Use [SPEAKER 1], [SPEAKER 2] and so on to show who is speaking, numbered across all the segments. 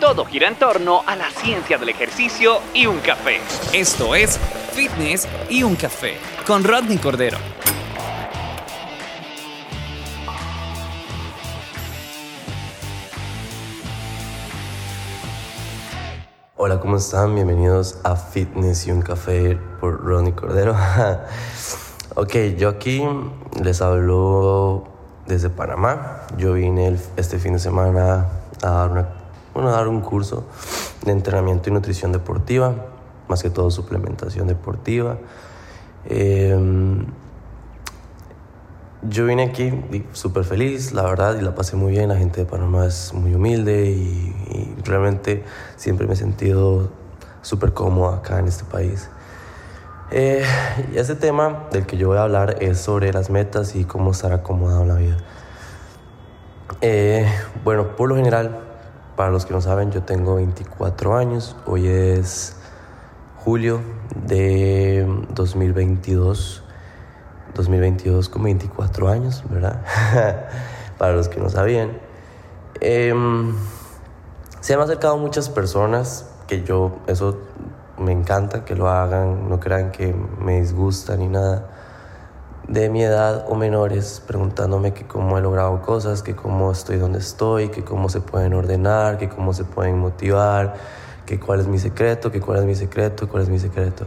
[SPEAKER 1] Todo gira en torno a la ciencia del ejercicio y un café. Esto es Fitness y un café con Rodney Cordero.
[SPEAKER 2] Hola, ¿cómo están? Bienvenidos a Fitness y un café por Rodney Cordero. ok, yo aquí les hablo desde Panamá. Yo vine este fin de semana a dar una bueno, dar un curso de entrenamiento y nutrición deportiva, más que todo suplementación deportiva. Em, yo vine aquí súper feliz, la verdad, y la pasé muy bien. La gente de Panamá es muy humilde y, realmente siempre me he sentido súper cómodo acá en este país. Eh, y ese tema del que yo voy a hablar es sobre las metas y cómo estar acomodado en la vida. Eh, bueno, por lo general, para los que no saben, yo tengo 24 años. Hoy es julio de 2022. 2022 con 24 años, ¿verdad? para los que no sabían. Em, se han acercado muchas personas que yo, eso me encanta que lo hagan, no crean que me disgusta ni nada de mi edad o menores preguntándome que cómo he logrado cosas, que cómo estoy donde estoy, que cómo se pueden ordenar, que cómo se pueden motivar, que cuál es mi secreto, que cuál es mi secreto, cuál es mi secreto.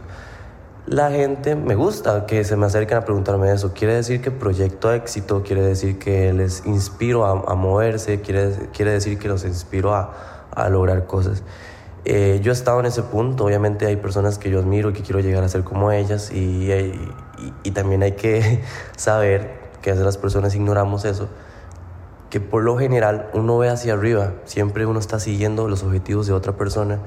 [SPEAKER 2] La gente me gusta que se me acerquen a preguntarme eso. Quiere decir que proyecto éxito, quiere decir que les inspiro a, moverse, quiere, quiere decir que los inspiro a, a lograr cosas. Eh, yo he estado en ese punto, obviamente hay personas que yo admiro y que quiero llegar a ser como ellas y, y, también hay que saber que a veces las personas ignoramos eso, que por lo general uno ve hacia arriba, siempre uno está siguiendo los objetivos de otra persona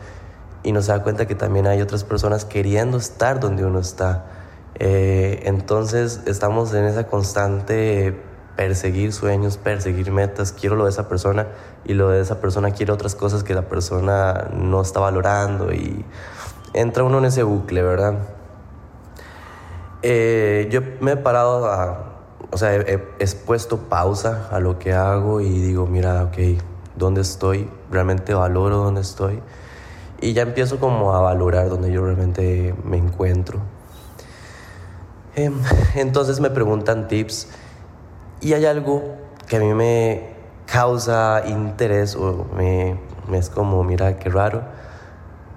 [SPEAKER 2] y no se da cuenta que también hay otras personas queriendo estar donde uno está. Eh, entonces estamos en esa constante perseguir sueños, perseguir metas, quiero lo de esa persona y lo de esa persona quiere otras cosas que la persona no está valorando y entra uno en ese bucle, ¿verdad? Eh, yo me he parado a, o sea, he, puesto pausa a lo que hago y digo, mira, ok, ¿dónde estoy? Realmente valoro dónde estoy. Y ya empiezo como a valorar dónde yo realmente me encuentro. Em, entonces me preguntan tips y hay algo que a mí me causa interés o me, me es como, mira, qué raro.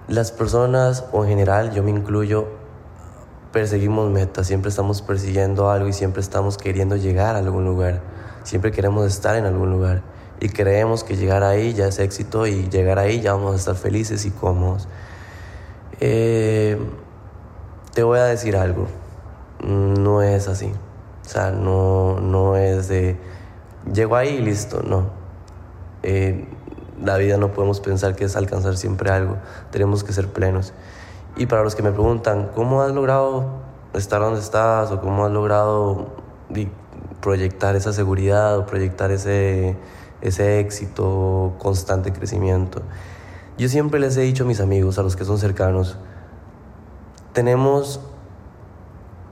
[SPEAKER 2] Las personas, o en general, yo me incluyo, perseguimos metas, siempre estamos persiguiendo algo y siempre estamos queriendo llegar a algún lugar, siempre queremos estar en algún lugar y creemos que llegar ahí ya es éxito y llegar ahí ya vamos a estar felices y cómodos. Eh, te voy a decir algo, no es así. O sea, no, no es de, llego ahí y listo, no. Eh, la vida no podemos pensar que es alcanzar siempre algo, tenemos que ser plenos. Y para los que me preguntan, ¿cómo has logrado estar donde estás? ¿O cómo has logrado proyectar esa seguridad o proyectar ese, ese éxito, constante crecimiento? Yo siempre les he dicho a mis amigos, a los que son cercanos, tenemos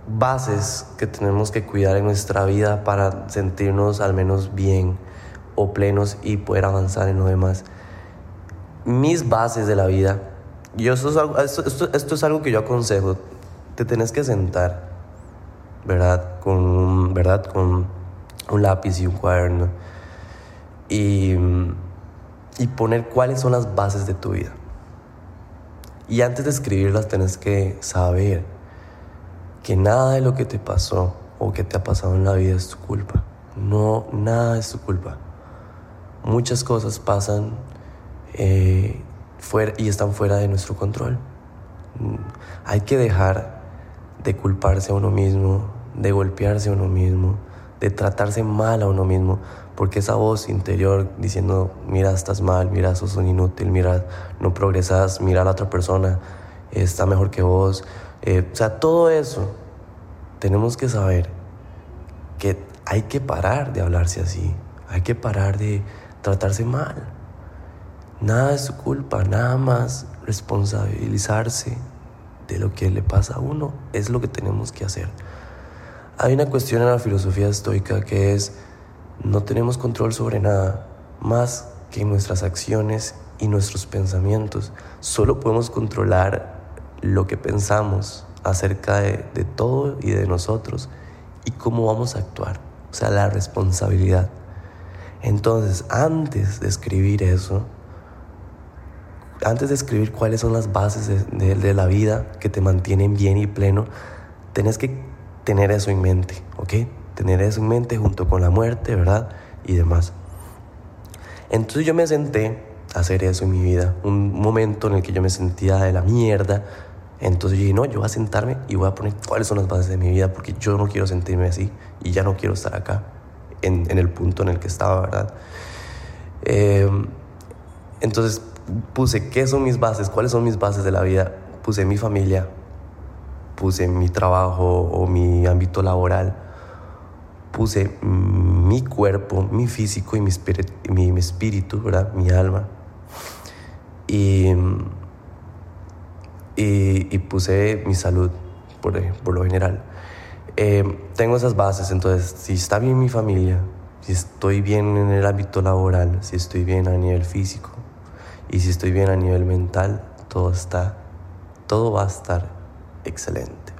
[SPEAKER 2] bases que tenemos que cuidar en nuestra vida para sentirnos al menos bien o plenos y poder avanzar en lo demás. Mis bases de la vida, yo esto es algo, esto, es algo que yo aconsejo, te tenés que sentar, ¿verdad? Con, ¿verdad? Con un lápiz y un cuaderno y, y poner cuáles son las bases de tu vida. Y antes de escribirlas tenés que saber que nada de lo que te pasó o que te ha pasado en la vida es tu culpa. No, nada es tu culpa. Muchas cosas pasan eh, fuera, y están fuera de nuestro control. Mm, hay que dejar de culparse a uno mismo, de golpearse a uno mismo, de tratarse mal a uno mismo, porque esa voz interior diciendo, mira, estás mal, mira, sos un inútil, mira, no progresas, mira a la otra persona, está mejor que vos. Eh, o sea, todo eso tenemos que saber que hay que parar de hablarse así, hay que parar de tratarse mal. Nada es su culpa, nada más responsabilizarse de lo que le pasa a uno es lo que tenemos que hacer. Hay una cuestión en la filosofía estoica que es no tenemos control sobre nada más que nuestras acciones y nuestros pensamientos. Solo podemos controlar lo que pensamos acerca de, todo y de nosotros y cómo vamos a actuar. O sea, la responsabilidad. Entonces, antes de escribir eso, antes de escribir cuáles son las bases de, de, la vida que te mantienen bien y pleno, tenés que tener eso en mente, ¿ok? Tener eso en mente junto con la muerte, ¿verdad? Y demás. Entonces yo me senté a hacer eso en mi vida, un momento en el que yo me sentía de la mierda. Entonces yo dije, no, yo voy a sentarme y voy a poner cuáles son las bases de mi vida, porque yo no quiero sentirme así y ya no quiero estar acá, en, en el punto en el que estaba, ¿verdad? Eh, entonces puse qué son mis bases, cuáles son mis bases de la vida. Puse mi familia, puse mi trabajo o mi ámbito laboral, puse mi cuerpo, mi físico y mi, espíritu, mi, espíritu ¿verdad? mi alma. Y, y, puse mi salud, por, por lo general. Eh, tengo esas bases, entonces, si está bien mi familia, si estoy bien en el ámbito laboral, si estoy bien a nivel físico, y si estoy bien a nivel mental, todo está, todo va a estar excelente.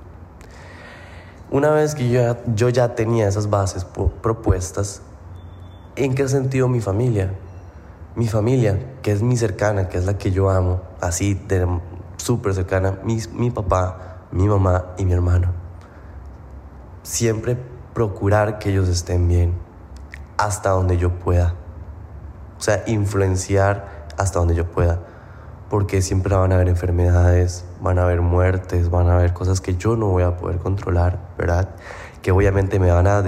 [SPEAKER 2] Una vez que yo yo ya tenía esas bases propuestas, ¿en qué sentido mi familia? Mi familia, que es mi cercana, que es la que yo amo, así súper cercana, mi, mi papá, mi mamá y mi hermano. Siempre procurar que ellos estén bien, hasta donde yo pueda. O sea, influenciar hasta donde yo pueda, porque siempre van a haber enfermedades, van a haber muertes, van a haber cosas que yo no voy a poder controlar, ¿verdad? Que obviamente me van a,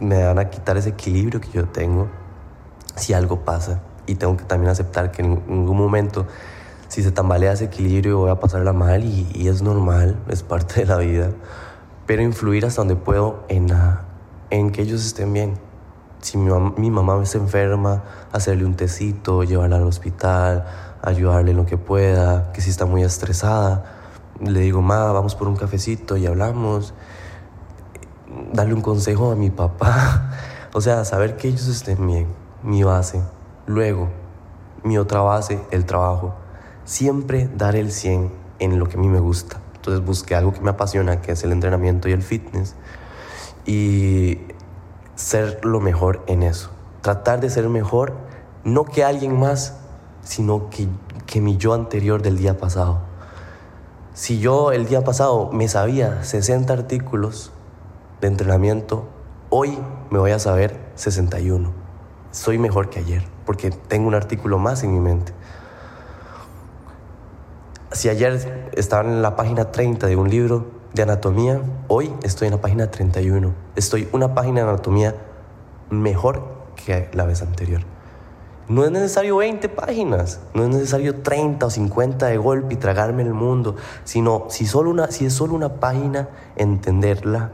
[SPEAKER 2] me van a quitar ese equilibrio que yo tengo si algo pasa. Y tengo que también aceptar que en ningún momento, si se tambalea ese equilibrio, voy a pasarla mal y, y es normal, es parte de la vida. Pero influir hasta donde puedo en, en que ellos estén bien si mi, mamá, se enferma, hacerle un tecito, llevarla al hospital, ayudarle en lo que pueda, que si está muy estresada, le digo, ma, vamos por un cafecito y hablamos, darle un consejo a mi papá, o sea, saber que ellos estén bien, mi base. Luego, mi otra base, el trabajo. Siempre dar el 100 en lo que a mí me gusta. Entonces busqué algo que me apasiona, que es el entrenamiento y el fitness. Y ser lo mejor en eso. Tratar de ser mejor, no que alguien más, sino que, que mi yo anterior del día pasado. Si yo el día pasado me sabía 60 artículos de entrenamiento, hoy me voy a saber 61. Soy mejor que ayer, porque tengo un artículo más en mi mente. Si ayer estaba en la página 30 de un libro, de anatomía, hoy estoy en la página 31. Estoy una página de anatomía mejor que la vez anterior. No es necesario 20 páginas, no es necesario 30 o 50 de golpe y tragarme el mundo, sino si, solo una, si es solo una página, entenderla,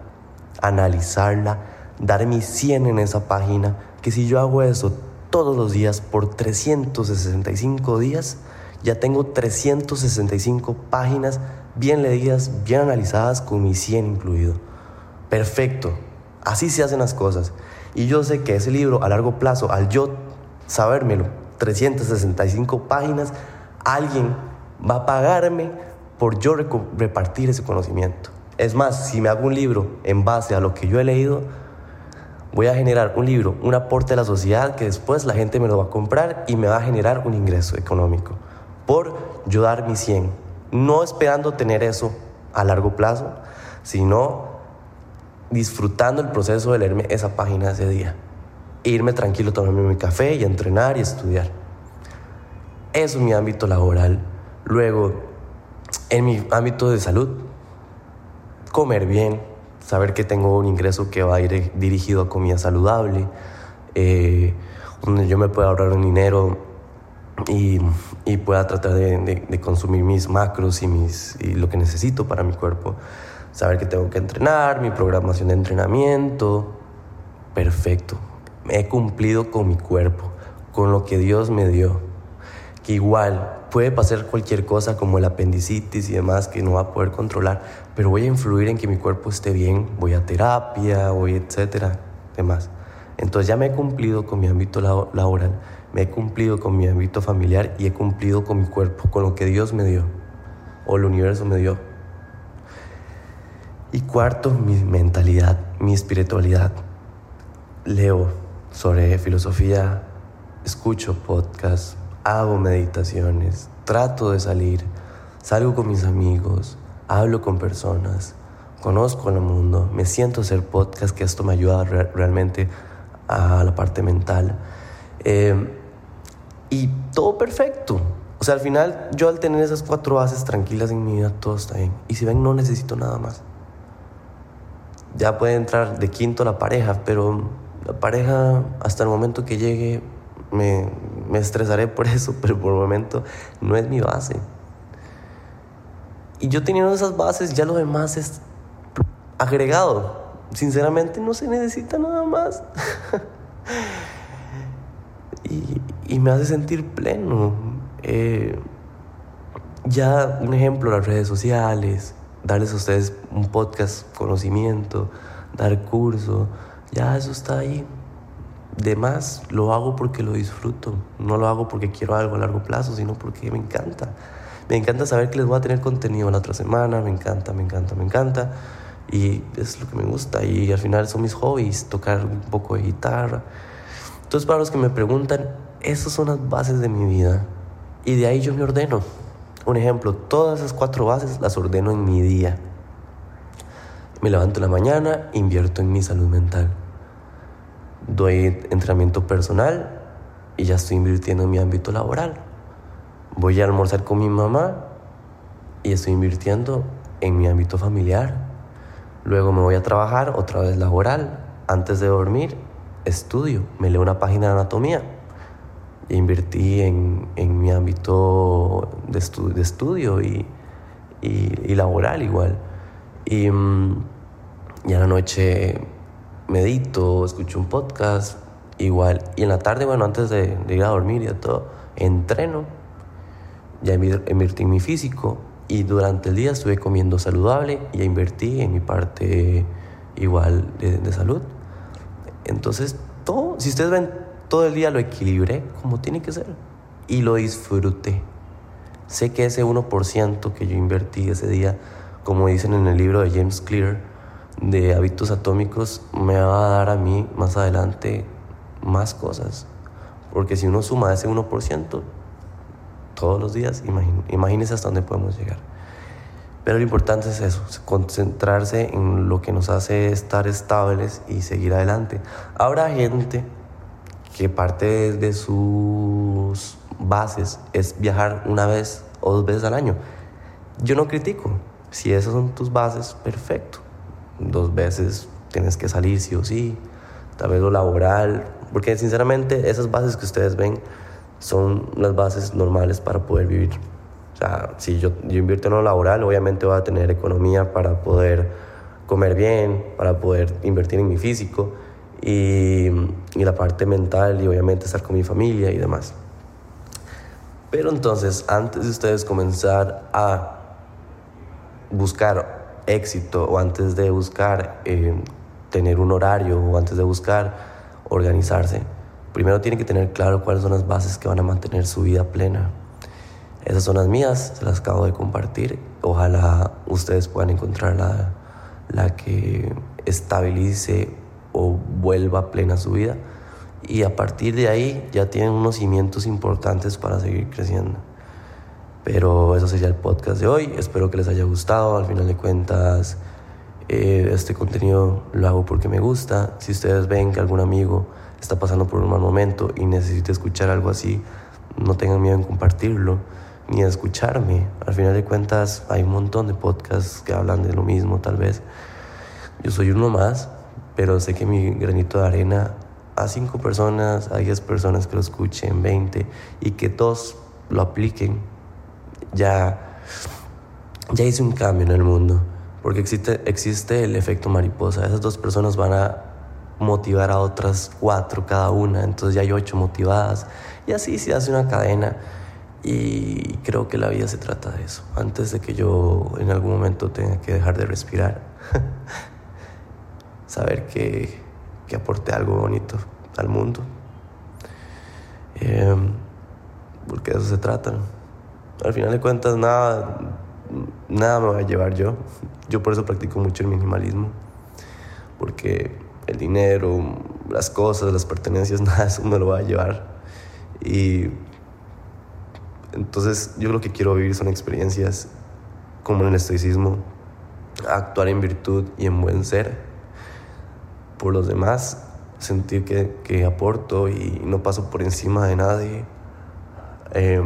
[SPEAKER 2] analizarla, dar mi 100 en esa página, que si yo hago eso todos los días por 365 días, ya tengo 365 páginas bien leídas, bien analizadas, con mi 100 incluido. Perfecto, así se hacen las cosas. Y yo sé que ese libro a largo plazo, al yo sabérmelo, 365 páginas, alguien va a pagarme por yo repartir ese conocimiento. Es más, si me hago un libro en base a lo que yo he leído, voy a generar un libro, un aporte a la sociedad que después la gente me lo va a comprar y me va a generar un ingreso económico por yo dar mi 100 no esperando tener eso a largo plazo, sino disfrutando el proceso de leerme esa página ese día. irme tranquilo, tomarme mi café y entrenar y estudiar. Eso es mi ámbito laboral. Luego, en mi ámbito de salud, comer bien, saber que tengo un ingreso que va a ir dirigido a comida saludable, eh, donde yo me puedo ahorrar un dinero y, y pueda tratar de, consumir mis macros y, mis, lo que necesito para mi cuerpo. Saber que tengo que entrenar, mi programación de entrenamiento. Perfecto. He cumplido con mi cuerpo, con lo que Dios me dio. Que igual puede pasar cualquier cosa como el apendicitis y demás que no va a poder controlar, pero voy a influir en que mi cuerpo esté bien, voy a terapia, voy etcétera, demás. Entonces ya me he cumplido con mi ámbito laboral, me he cumplido con mi ámbito familiar y he cumplido con mi cuerpo, con lo que Dios me dio o el universo me dio. Y cuarto, mi mentalidad, mi espiritualidad. Leo sobre filosofía, escucho podcasts, hago meditaciones, trato de salir, salgo con mis amigos, hablo con personas, conozco al mundo, me siento a hacer podcast, que esto me ayuda realmente a la parte mental. Em, y todo perfecto. O sea, al final yo al tener esas cuatro bases tranquilas en mi vida, todo está bien. Y si ven, no necesito nada más. Ya puede entrar de quinto la pareja, pero la pareja hasta el momento que llegue me, me estresaré por eso, pero por el momento no es mi base. Y yo teniendo esas bases, ya lo demás es agregado. Sinceramente no se necesita nada más. y, y, me hace sentir pleno. Eh, ya un ejemplo, las redes sociales, darles a ustedes un podcast, conocimiento, dar curso, ya eso está ahí de más lo hago porque lo disfruto, no lo hago porque quiero algo a largo plazo, sino porque me encanta. Me encanta saber que les voy a tener contenido la otra semana, me encanta, me encanta, me encanta. Y es lo que me gusta. Y al final son mis hobbies, tocar un poco de guitarra. Entonces, para los que me preguntan, esas son las bases de mi vida. Y de ahí yo me ordeno. Un ejemplo, todas esas cuatro bases las ordeno en mi día. Me levanto en la mañana, invierto en mi salud mental doy entrenamiento personal y ya estoy invirtiendo en mi ámbito laboral. Voy a almorzar con mi mamá y estoy invirtiendo en mi ámbito familiar. Luego me voy a trabajar otra vez laboral. Antes de dormir, estudio, me leo una página de anatomía. Invertí en, en mi ámbito de, de estudio y, y, laboral igual. Y, mm, y a la noche medito, escucho un podcast, igual. Y en la tarde, bueno, antes de, ir a dormir y todo, entreno, ya invertí en mi físico y durante el día estuve comiendo saludable y invertí en mi parte igual de, salud. Entonces, todo, si ustedes ven, todo el día lo equilibré como tiene que ser y lo disfruté. Sé que ese 1% que yo invertí ese día, como dicen en el libro de James Clear, de hábitos atómicos me va a dar a mí más adelante más cosas. Porque si uno suma ese 1% todos los días, imagínese hasta dónde podemos llegar. Pero lo importante es eso, concentrarse en lo que nos hace estar estables y seguir adelante. Habrá gente que parte de sus bases es viajar una vez o dos veces al año. Yo no critico. Si esas son tus bases, perfecto dos veces tienes que salir sí o sí, tal vez lo laboral, porque sinceramente esas bases que ustedes ven son las bases normales para poder vivir. O sea, si yo, invierto en lo laboral, obviamente voy a tener economía para poder comer bien, para poder invertir en mi físico y, y la parte mental y obviamente estar con mi familia y demás. Pero entonces, antes de ustedes comenzar a buscar éxito o antes de buscar eh, tener un horario o antes de buscar organizarse, primero tiene que tener claro cuáles son las bases que van a mantener su vida plena. Esas son las mías, se las acabo de compartir. Ojalá ustedes puedan encontrar la, la que estabilice o vuelva plena su vida. Y a partir de ahí ya tienen unos cimientos importantes para seguir creciendo. Pero eso sería el podcast de hoy. Espero que les haya gustado. Al final de cuentas, eh, este contenido lo hago porque me gusta. Si ustedes ven que algún amigo está pasando por un mal momento y necesita escuchar algo así, no tengan miedo en compartirlo ni a escucharme. Al final de cuentas, hay un montón de podcasts que hablan de lo mismo, tal vez. Yo soy uno más, pero sé que mi granito de arena a cinco personas, a 10 personas que lo escuchen, 20, y que todos lo apliquen, ya, ya hice un cambio en el mundo. Porque existe, existe el efecto mariposa. Esas dos personas van a motivar a otras cuatro cada una. Entonces ya hay ocho motivadas. Y así se hace una cadena. Y creo que la vida se trata de eso. Antes de que yo en algún momento tenga que dejar de respirar. Saber que, que aporte algo bonito al mundo. Em, porque de eso se trata. Al final de cuentas, nada, nada me va a llevar yo. Yo por eso practico mucho el minimalismo. Porque el dinero, las cosas, las pertenencias, nada de eso me lo va a llevar. Y entonces yo lo que quiero vivir son experiencias como en el estoicismo, actuar en virtud y en buen ser por los demás, sentir que, que aporto y no paso por encima de nadie. Eh,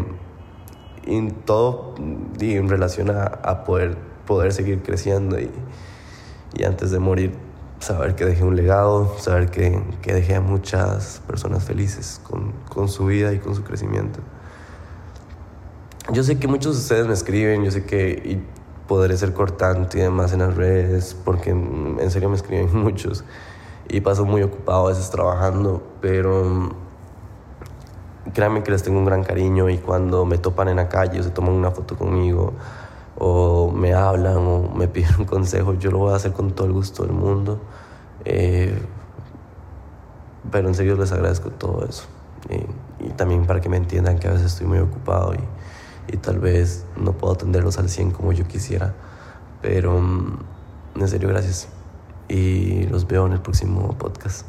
[SPEAKER 2] y todo y en relación a, a, poder, poder seguir creciendo y, y, antes de morir saber que dejé un legado, saber que, que dejé a muchas personas felices con, con su vida y con su crecimiento. Yo sé que muchos de ustedes me escriben, yo sé que y podré ser cortante y demás en las redes, porque en serio me escriben muchos y paso muy ocupado a veces trabajando, pero créanme que les tengo un gran cariño y cuando me topan en la calle o se toman una foto conmigo o me hablan o me piden un consejo, yo lo voy a hacer con todo el gusto del mundo. Eh, pero en serio les agradezco todo eso. Y, y, también para que me entiendan que a veces estoy muy ocupado y y tal vez no puedo atenderlos al 100 como yo quisiera. Pero mm, en serio, gracias. Y los veo en el próximo podcast.